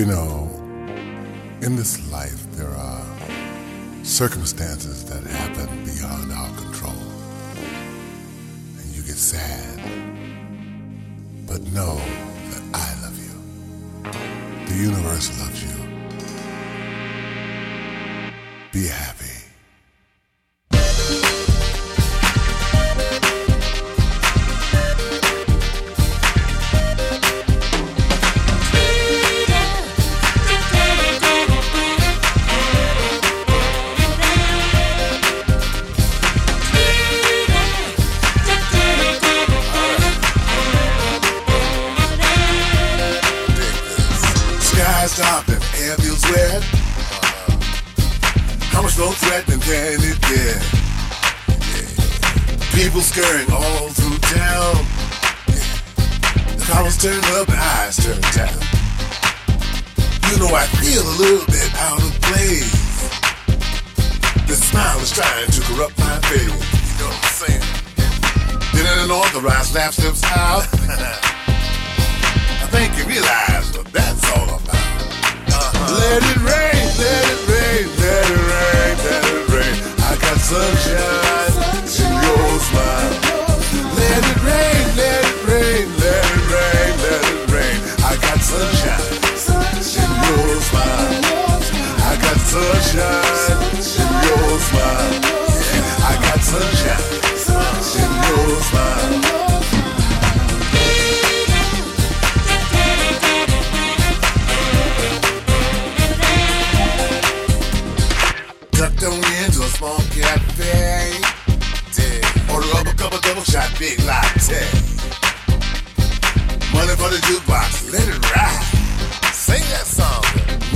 You know, in this life, there are circumstances that happen beyond our control. And you get sad. But know that I love you. The universe loves you. Be happy. Can it get? Yeah. People scurrying all through town. Yeah. The collar's turned up and eyes turned down. You know I feel a little bit out of place. The smile is trying to corrupt my face. You know what I'm saying? Then an unauthorized laugh slips out. I think you realize what that's all about. Uh-huh. Let it rain,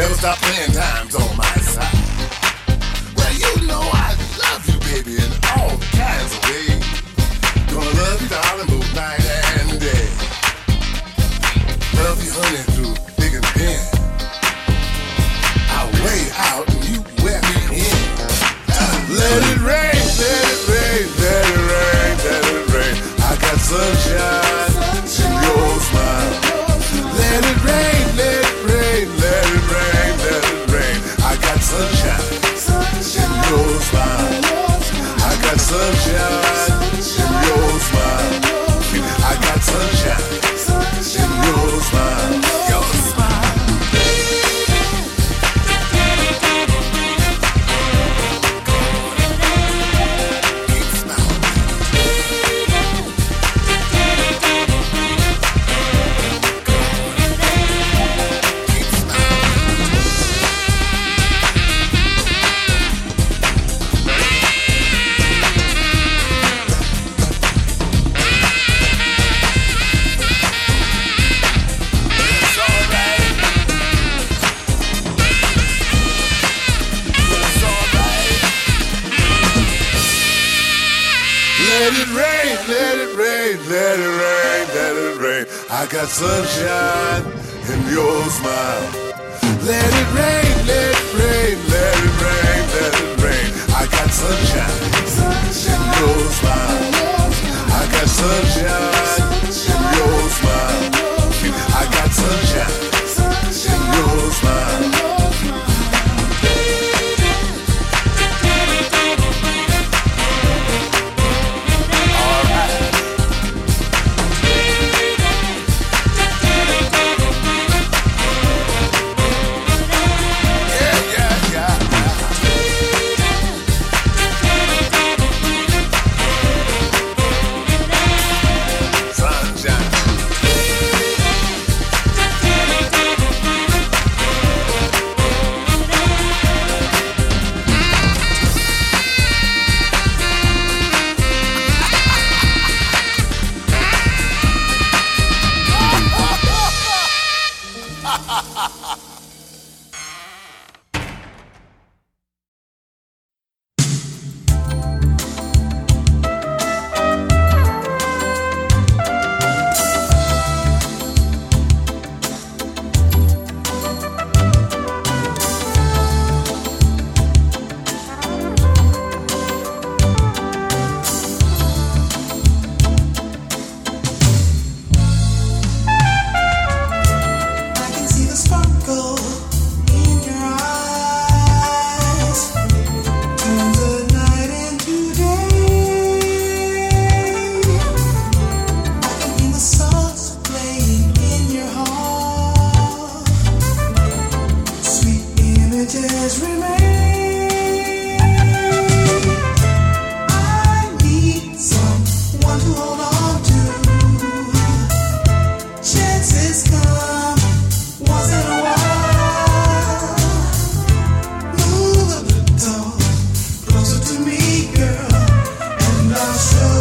Never stop playing times on my side. Well, you know I love you, baby, in all kinds of ways. Gonna love you, darling, both night and day. Love you, honey, through thick and thin. I way out and you wear me in. Ah, let it rain, let it rain, let it rain, let it rain. I got sunshine sunshine in your smile. I got sunshine sunshine in your smile. Let it rain, let it rain, let it rain, let it rain. I got sunshine in your smile. I got sunshine in your smile. I got sunshine in your smile. so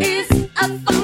is a